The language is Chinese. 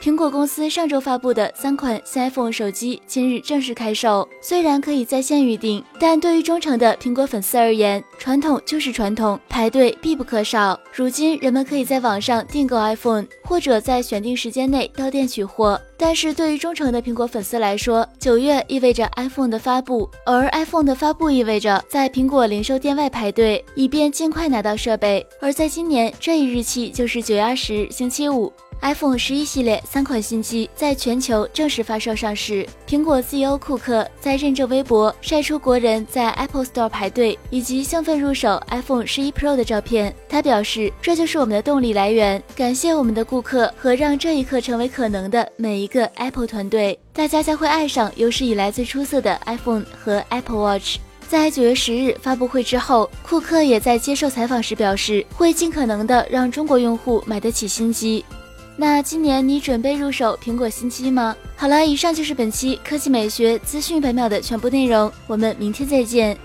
苹果公司上周发布的三款新 iPhone 手机今日正式开售。虽然可以在线预定，但对于忠诚的苹果粉丝而言，传统就是传统，排队必不可少。如今，人们可以在网上订购 iPhone，或者在选定时间内到店取货。但是对于忠诚的苹果粉丝来说，九月意味着 iPhone 的发布，而 iPhone 的发布意味着在苹果零售店外排队，以便尽快拿到设备。而在今年这一日期就是九月二十日，星期五。iPhone 十一系列三款新机在全球正式发售上市。苹果 CEO 库克在认证微博晒出国人在 Apple Store 排队以及兴奋入手 iPhone 十一 Pro 的照片。他表示：“这就是我们的动力来源，感谢我们的顾客和让这一刻成为可能的每一个 Apple 团队。大家将会爱上有史以来最出色的 iPhone 和 Apple Watch。”在九月十日发布会之后，库克也在接受采访时表示，会尽可能的让中国用户买得起新机。那今年你准备入手苹果新机吗？好了，以上就是本期科技美学资讯百秒的全部内容，我们明天再见。